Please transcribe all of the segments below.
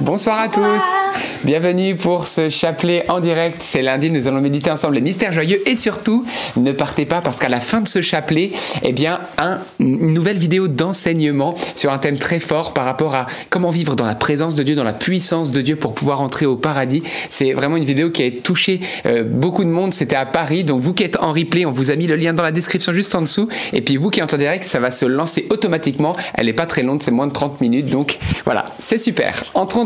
Bonsoir à tous. Bienvenue pour ce chapelet en direct. C'est lundi, nous allons méditer ensemble les mystères joyeux et surtout, ne partez pas parce qu'à la fin de ce chapelet, eh bien, un, une nouvelle vidéo d'enseignement sur un thème très fort par rapport à comment vivre dans la présence de Dieu, dans la puissance de Dieu pour pouvoir entrer au paradis. C'est vraiment une vidéo qui a touché euh, beaucoup de monde. C'était à Paris. Donc, vous qui êtes en replay, on vous a mis le lien dans la description juste en dessous. Et puis, vous qui êtes en direct, ça va se lancer automatiquement. Elle n'est pas très longue, c'est moins de 30 minutes. Donc, voilà, c'est super. Entrons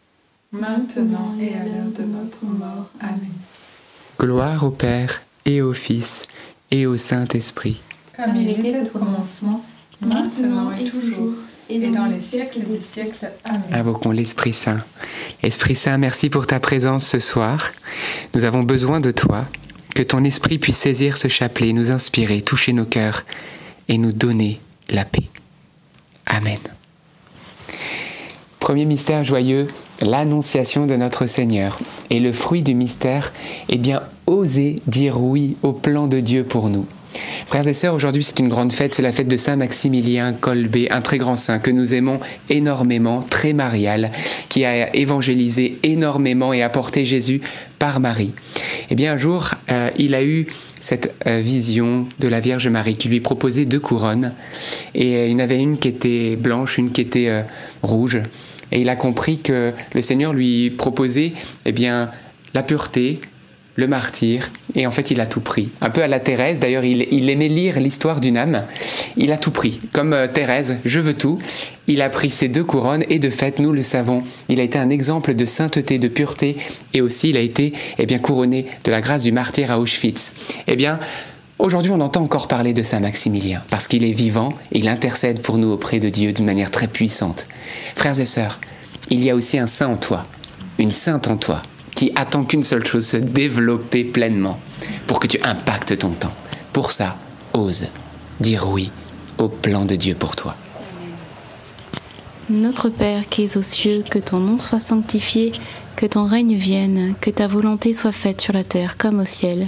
maintenant et à l'heure de notre mort. Amen. Gloire au Père et au Fils et au Saint-Esprit. Comme il était au commencement, maintenant et toujours, et dans les siècles des siècles. Amen. Invoquons l'Esprit Saint. Esprit Saint, merci pour ta présence ce soir. Nous avons besoin de toi. Que ton esprit puisse saisir ce chapelet, nous inspirer, toucher nos cœurs et nous donner la paix. Amen. Premier mystère joyeux, l'annonciation de notre Seigneur. Et le fruit du mystère, eh bien, oser dire oui au plan de Dieu pour nous. Frères et sœurs, aujourd'hui c'est une grande fête, c'est la fête de Saint Maximilien Kolbe, un très grand saint que nous aimons énormément, très marial, qui a évangélisé énormément et apporté Jésus par Marie. Eh bien un jour, euh, il a eu cette euh, vision de la Vierge Marie qui lui proposait deux couronnes, et il y en avait une qui était blanche, une qui était euh, rouge, et il a compris que le Seigneur lui proposait eh bien la pureté, le martyr, et en fait il a tout pris. Un peu à la Thérèse, d'ailleurs il, aimait lire l'histoire d'une âme, il a tout pris. Comme euh, Thérèse, je veux tout, il a pris ces deux couronnes, et de fait, nous le savons, il a été un exemple de sainteté, de pureté, et aussi il a été eh bien, couronné de la grâce du martyr à Auschwitz. Eh bien, Aujourd'hui, on entend encore parler de Saint Maximilien, parce qu'il est vivant et il intercède pour nous auprès de Dieu d'une manière très puissante. Frères et sœurs, il y a aussi un saint en toi, une sainte en toi, qui attend qu'une seule chose, se développer pleinement, pour que tu impactes ton temps. Pour ça, ose dire oui au plan de Dieu pour toi. Notre Père qui es aux cieux, que ton nom soit sanctifié, que ton règne vienne, que ta volonté soit faite sur la terre comme au ciel.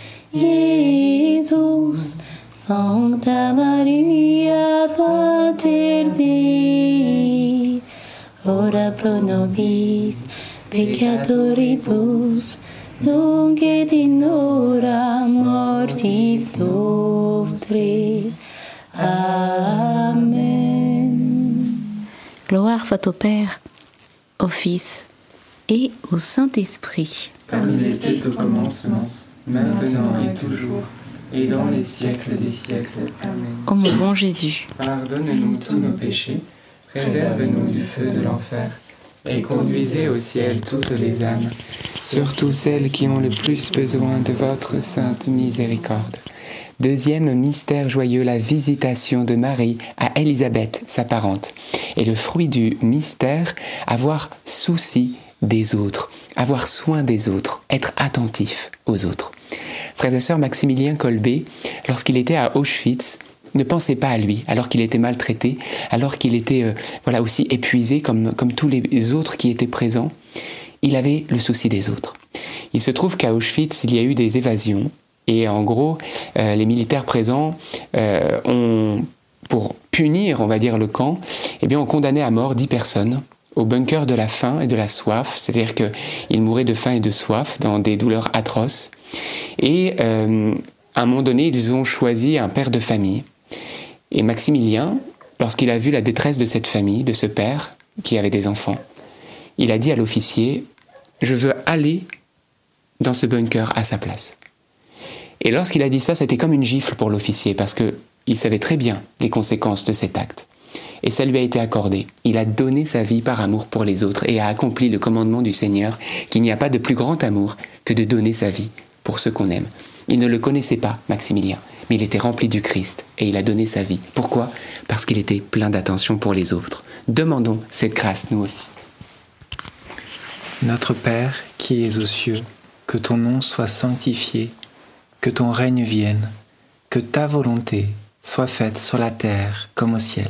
Iesus. Sancta Maria, Pater Dei, ora pro nobis peccatoribus, nunc et in hora mortis nostre. Amen. Gloire soit au Père, au Fils et au Saint-Esprit. Comme il était au commencement, maintenant et toujours, et dans les siècles des siècles. Amen. Ô mon bon Jésus, Pardonne-nous tous nos péchés, préserve-nous du feu de l'enfer, et conduisez au ciel toutes les âmes, surtout celles qui ont le plus besoin de votre sainte miséricorde. Deuxième mystère joyeux, la visitation de Marie à Élisabeth, sa parente. Et le fruit du mystère, avoir souci des autres, avoir soin des autres, être attentif aux autres. Frères et sœurs, Maximilien Kolbe, lorsqu'il était à Auschwitz, ne pensait pas à lui, alors qu'il était maltraité, alors qu'il était euh, voilà aussi épuisé comme, comme tous les autres qui étaient présents. Il avait le souci des autres. Il se trouve qu'à Auschwitz, il y a eu des évasions, et en gros, euh, les militaires présents euh, ont, pour punir, on va dire, le camp, eh bien, ont condamné à mort dix personnes au bunker de la faim et de la soif, c'est-à-dire qu'ils mouraient de faim et de soif dans des douleurs atroces. Et euh, à un moment donné, ils ont choisi un père de famille. Et Maximilien, lorsqu'il a vu la détresse de cette famille, de ce père qui avait des enfants, il a dit à l'officier, je veux aller dans ce bunker à sa place. Et lorsqu'il a dit ça, c'était comme une gifle pour l'officier, parce qu'il savait très bien les conséquences de cet acte. Et ça lui a été accordé. Il a donné sa vie par amour pour les autres et a accompli le commandement du Seigneur qu'il n'y a pas de plus grand amour que de donner sa vie pour ceux qu'on aime. Il ne le connaissait pas, Maximilien, mais il était rempli du Christ et il a donné sa vie. Pourquoi? Parce qu'il était plein d'attention pour les autres. Demandons cette grâce, nous aussi. Notre Père qui es aux cieux, que ton nom soit sanctifié, que ton règne vienne, que ta volonté soit faite sur la terre comme au ciel.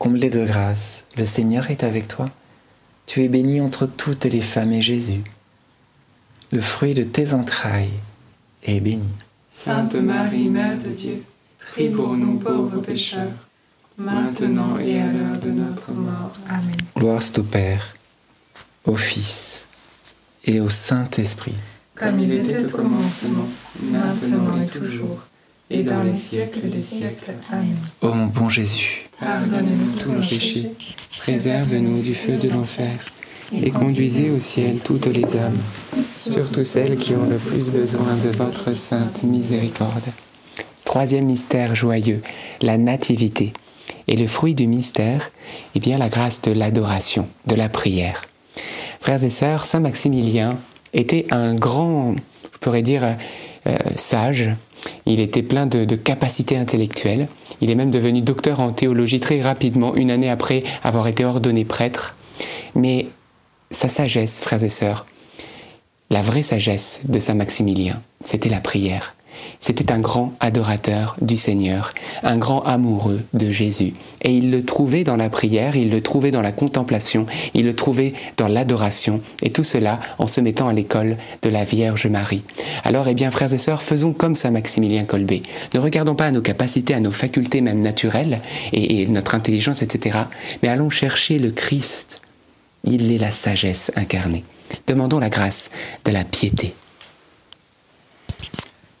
comblée de grâce, le Seigneur est avec toi. Tu es bénie entre toutes les femmes et Jésus, le fruit de tes entrailles, est béni. Sainte Marie, Mère de Dieu, prie pour nous pauvres pécheurs, maintenant et à l'heure de notre mort. Amen. Gloire au Père, au Fils et au Saint-Esprit. Comme il était au commencement, maintenant et toujours, et dans les siècles des siècles. Amen. Ô mon bon Jésus, Pardonnez-nous tous nos péchés, préserve-nous du feu de l'enfer, et conduisez au ciel toutes les âmes, surtout celles qui ont le plus besoin de votre sainte miséricorde. Troisième mystère joyeux, la nativité. Et le fruit du mystère, eh bien la grâce de l'adoration, de la prière. Frères et sœurs, Saint Maximilien était un grand, je pourrais dire, euh, sage. Il était plein de capacités intellectuelles. Il est même devenu docteur en théologie très rapidement, une année après avoir été ordonné prêtre. Mais sa sagesse, frères et sœurs, la vraie sagesse de Saint Maximilien, c'était la prière. C'était un grand adorateur du Seigneur, un grand amoureux de Jésus. Et il le trouvait dans la prière, il le trouvait dans la contemplation, il le trouvait dans l'adoration, et tout cela en se mettant à l'école de la Vierge Marie. Alors, eh bien, frères et sœurs, faisons comme Saint Maximilien Kolbe. Ne regardons pas à nos capacités, à nos facultés même naturelles, et notre intelligence, etc., mais allons chercher le Christ. Il est la sagesse incarnée. Demandons la grâce de la piété.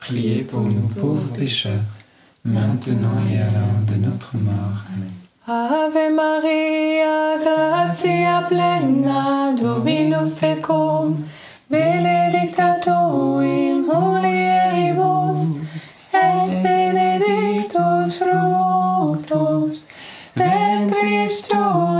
priez pour nous pauvres pécheurs, maintenant et à l'heure de notre mort. Amen. Ave Maria, gratia plena, Dominus tecum, benedicta tu in mulieribus, et benedictus fructus ventris tui,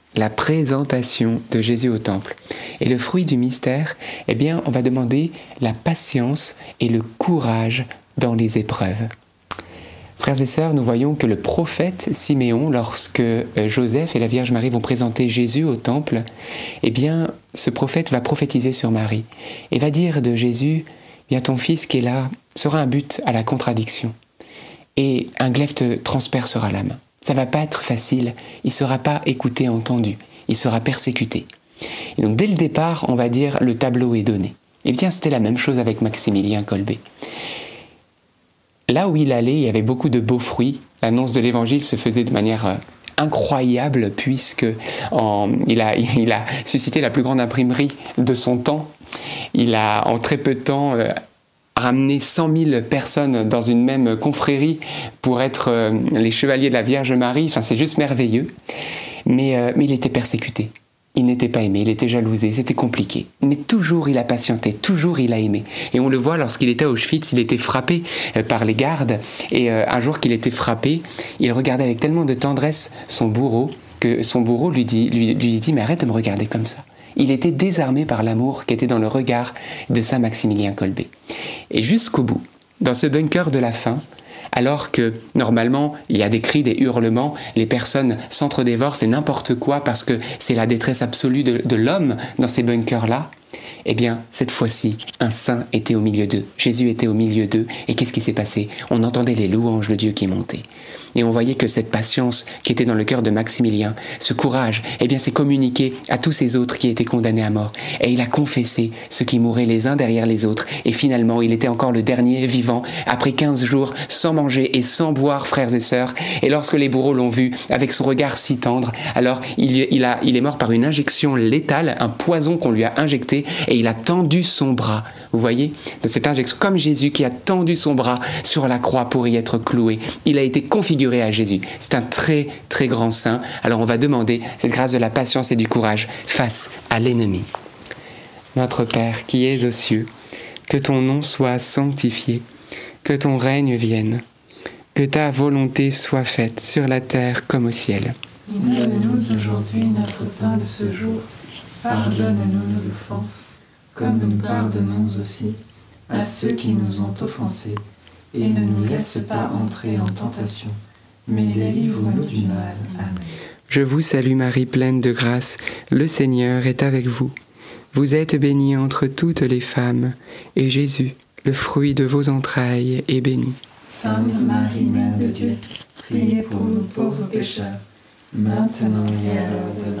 la présentation de Jésus au temple. Et le fruit du mystère, eh bien, on va demander la patience et le courage dans les épreuves. Frères et sœurs, nous voyons que le prophète Siméon, lorsque euh, Joseph et la Vierge Marie vont présenter Jésus au temple, eh bien, ce prophète va prophétiser sur Marie et va dire de Jésus, bien ton fils qui est là sera un but à la contradiction et un glaive te transpercera la main. Ça va pas être facile, il sera pas écouté, entendu, il sera persécuté. Et donc dès le départ, on va dire le tableau est donné. Et bien c'était la même chose avec Maximilien Kolbe. Là où il allait, il y avait beaucoup de beaux fruits. L'annonce de l'évangile se faisait de manière euh, incroyable puisque il, a, il a suscité la plus grande imprimerie de son temps. Il a en très peu de temps ramené 100 000 personnes dans une même confrérie pour être euh, les chevaliers de la Vierge Marie. Enfin, c'est juste merveilleux. Mais, euh, mais il était persécuté. il n'était pas aimé, il était jalousé, c'était compliqué. Mais toujours il a patienté, toujours il a aimé. Et on le voit lorsqu'il était à Auschwitz, il était frappé euh, par les gardes. Et euh, un jour qu'il était frappé, il regardait avec tellement de tendresse son bourreau que son bourreau lui dit, lui, lui dit Mais arrête de me regarder comme ça. Il était désarmé par l'amour qui était dans le regard de Saint Maximilien Kolbe. Et jusqu'au bout, dans ce bunker de la faim, alors que normalement il y a des cris, des hurlements, les personnes s'entre-dévorent, c'est n'importe quoi parce que c'est la détresse absolue de, de l'homme dans ces bunkers-là. Eh bien, cette fois-ci, un saint était au milieu d'eux. Jésus était au milieu d'eux. Et qu'est-ce qui s'est passé? On entendait les louanges de Dieu qui montaient. Et on voyait que cette patience qui était dans le cœur de Maximilien, ce courage, eh bien, s'est communiqué à tous ces autres qui étaient condamnés à mort. Et il a confessé ceux qui mouraient les uns derrière les autres. Et finalement, il était encore le dernier vivant, après 15 jours, sans manger et sans boire, frères et sœurs. Et lorsque les bourreaux l'ont vu, avec son regard si tendre, alors il, il, a, il est mort par une injection létale, un poison qu'on lui a injecté et il a tendu son bras. Vous voyez, de cette injection, comme Jésus qui a tendu son bras sur la croix pour y être cloué. Il a été configuré à Jésus. C'est un très, très grand saint. Alors on va demander cette grâce de la patience et du courage face à l'ennemi. Notre Père qui es aux cieux, que ton nom soit sanctifié, que ton règne vienne, que ta volonté soit faite sur la terre comme au ciel. Donne-nous aujourd'hui notre pain de ce jour. Pardonne-nous nos offenses comme nous pardonnons aussi à ceux qui nous ont offensés, et ne nous laisse pas entrer en tentation, mais délivre-nous du mal. Amen. Je vous salue Marie pleine de grâce, le Seigneur est avec vous. Vous êtes bénie entre toutes les femmes, et Jésus, le fruit de vos entrailles, est béni. Sainte Marie, Mère de Dieu, priez pour nous pauvres pécheurs, maintenant et à l'heure de notre mort. Amen.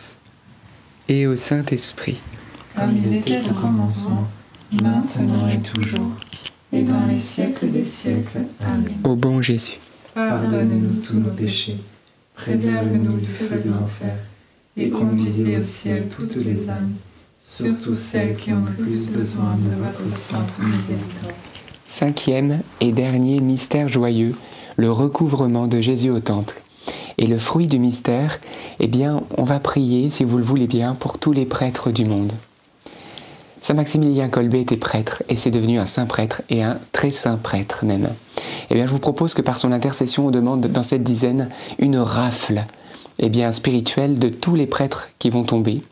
et au Saint-Esprit. Comme il était au commencement, maintenant et toujours, et dans les siècles des siècles. Amen. Ô bon Jésus, Pardonne-nous tous nos péchés, préserve-nous du feu de l'enfer, et conduisez au ciel toutes les âmes, surtout celles qui ont le plus besoin de votre sainte miséricorde. cinquième et dernier mystère joyeux, le recouvrement de Jésus au temple. Et le fruit du mystère, eh bien, on va prier, si vous le voulez bien, pour tous les prêtres du monde. Saint Maximilien Kolbe était prêtre et c'est devenu un saint prêtre et un très saint prêtre même. Eh bien, je vous propose que par son intercession, on demande dans cette dizaine une rafle, eh bien, spirituelle de tous les prêtres qui vont tomber,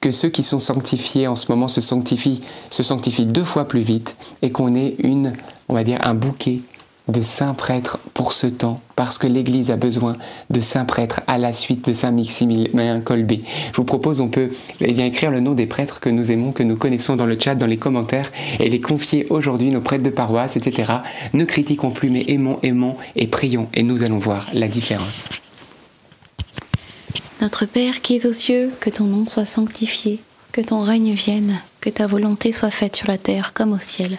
que ceux qui sont sanctifiés en ce moment se sanctifient, se sanctifient deux fois plus vite et qu'on ait une, on va dire, un bouquet de saints prêtres pour ce temps, parce que l'Église a besoin de saints prêtres à la suite de Saint Maximilien Colbé. Je vous propose, on peut eh bien, écrire le nom des prêtres que nous aimons, que nous connaissons dans le chat, dans les commentaires, et les confier aujourd'hui, nos prêtres de paroisse, etc. Ne critiquons plus, mais aimons, aimons et prions, et nous allons voir la différence. Notre Père qui es aux cieux, que ton nom soit sanctifié, que ton règne vienne, que ta volonté soit faite sur la terre comme au ciel.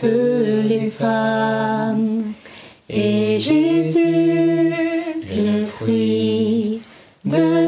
toutes les femmes. Et Jésus, le fruit de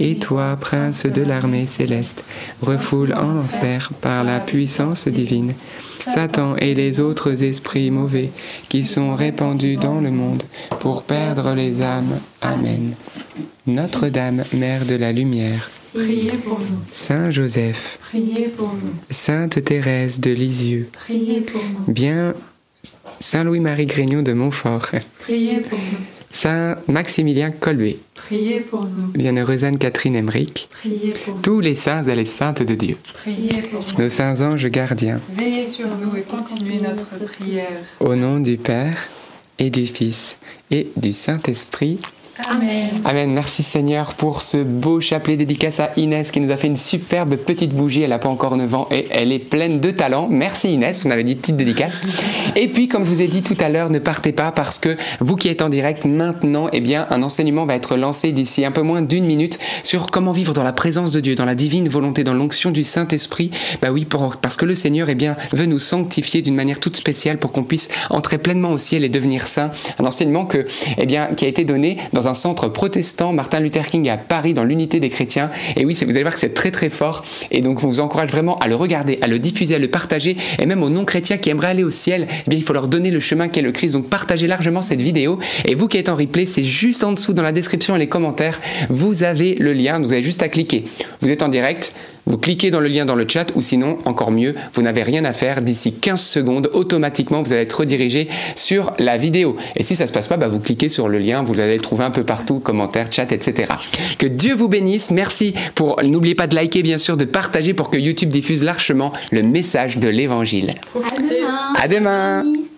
Et toi, prince de l'armée céleste, refoule en enfer par la puissance divine Satan et les autres esprits mauvais qui sont répandus dans le monde pour perdre les âmes. Amen. Notre-Dame, Mère de la Lumière, Priez pour nous. Saint Joseph, Priez pour nous. Sainte Thérèse de Lisieux, Priez pour nous. bien Saint Louis-Marie Grignon de Montfort, Priez pour nous. Saint Maximilien Colbé, Priez pour nous. Bienheureuse Anne-Catherine Emmerich, Priez pour nous. tous les saints et les saintes de Dieu, Priez pour nous. nos saints anges gardiens, Veillez sur nous et continuez notre prière. au nom du Père et du Fils et du Saint-Esprit. Amen. Amen. Merci Seigneur pour ce beau chapelet dédicace à Inès qui nous a fait une superbe petite bougie. Elle n'a pas encore 9 ans et elle est pleine de talent. Merci Inès. On avait dit petite dédicace. Et puis, comme je vous ai dit tout à l'heure, ne partez pas parce que vous qui êtes en direct maintenant, eh bien, un enseignement va être lancé d'ici un peu moins d'une minute sur comment vivre dans la présence de Dieu, dans la divine volonté, dans l'onction du Saint-Esprit. Bah oui, parce que le Seigneur, eh bien, veut nous sanctifier d'une manière toute spéciale pour qu'on puisse entrer pleinement au ciel et devenir saint. Un enseignement que, eh bien, qui a été donné dans un centre protestant, Martin Luther King à Paris, dans l'unité des chrétiens. Et oui, vous allez voir que c'est très très fort. Et donc, je vous encourage vraiment à le regarder, à le diffuser, à le partager. Et même aux non-chrétiens qui aimeraient aller au ciel, eh bien, il faut leur donner le chemin qu'est le Christ. Donc, partagez largement cette vidéo. Et vous qui êtes en replay, c'est juste en dessous dans la description et les commentaires. Vous avez le lien. Vous avez juste à cliquer. Vous êtes en direct. Vous cliquez dans le lien dans le chat ou sinon, encore mieux, vous n'avez rien à faire. D'ici 15 secondes, automatiquement, vous allez être redirigé sur la vidéo. Et si ça se passe pas, bah, vous cliquez sur le lien, vous allez le trouver un peu partout, commentaires, chat, etc. Que Dieu vous bénisse. Merci pour, n'oubliez pas de liker, bien sûr, de partager pour que YouTube diffuse largement le message de l'évangile. à demain. À demain!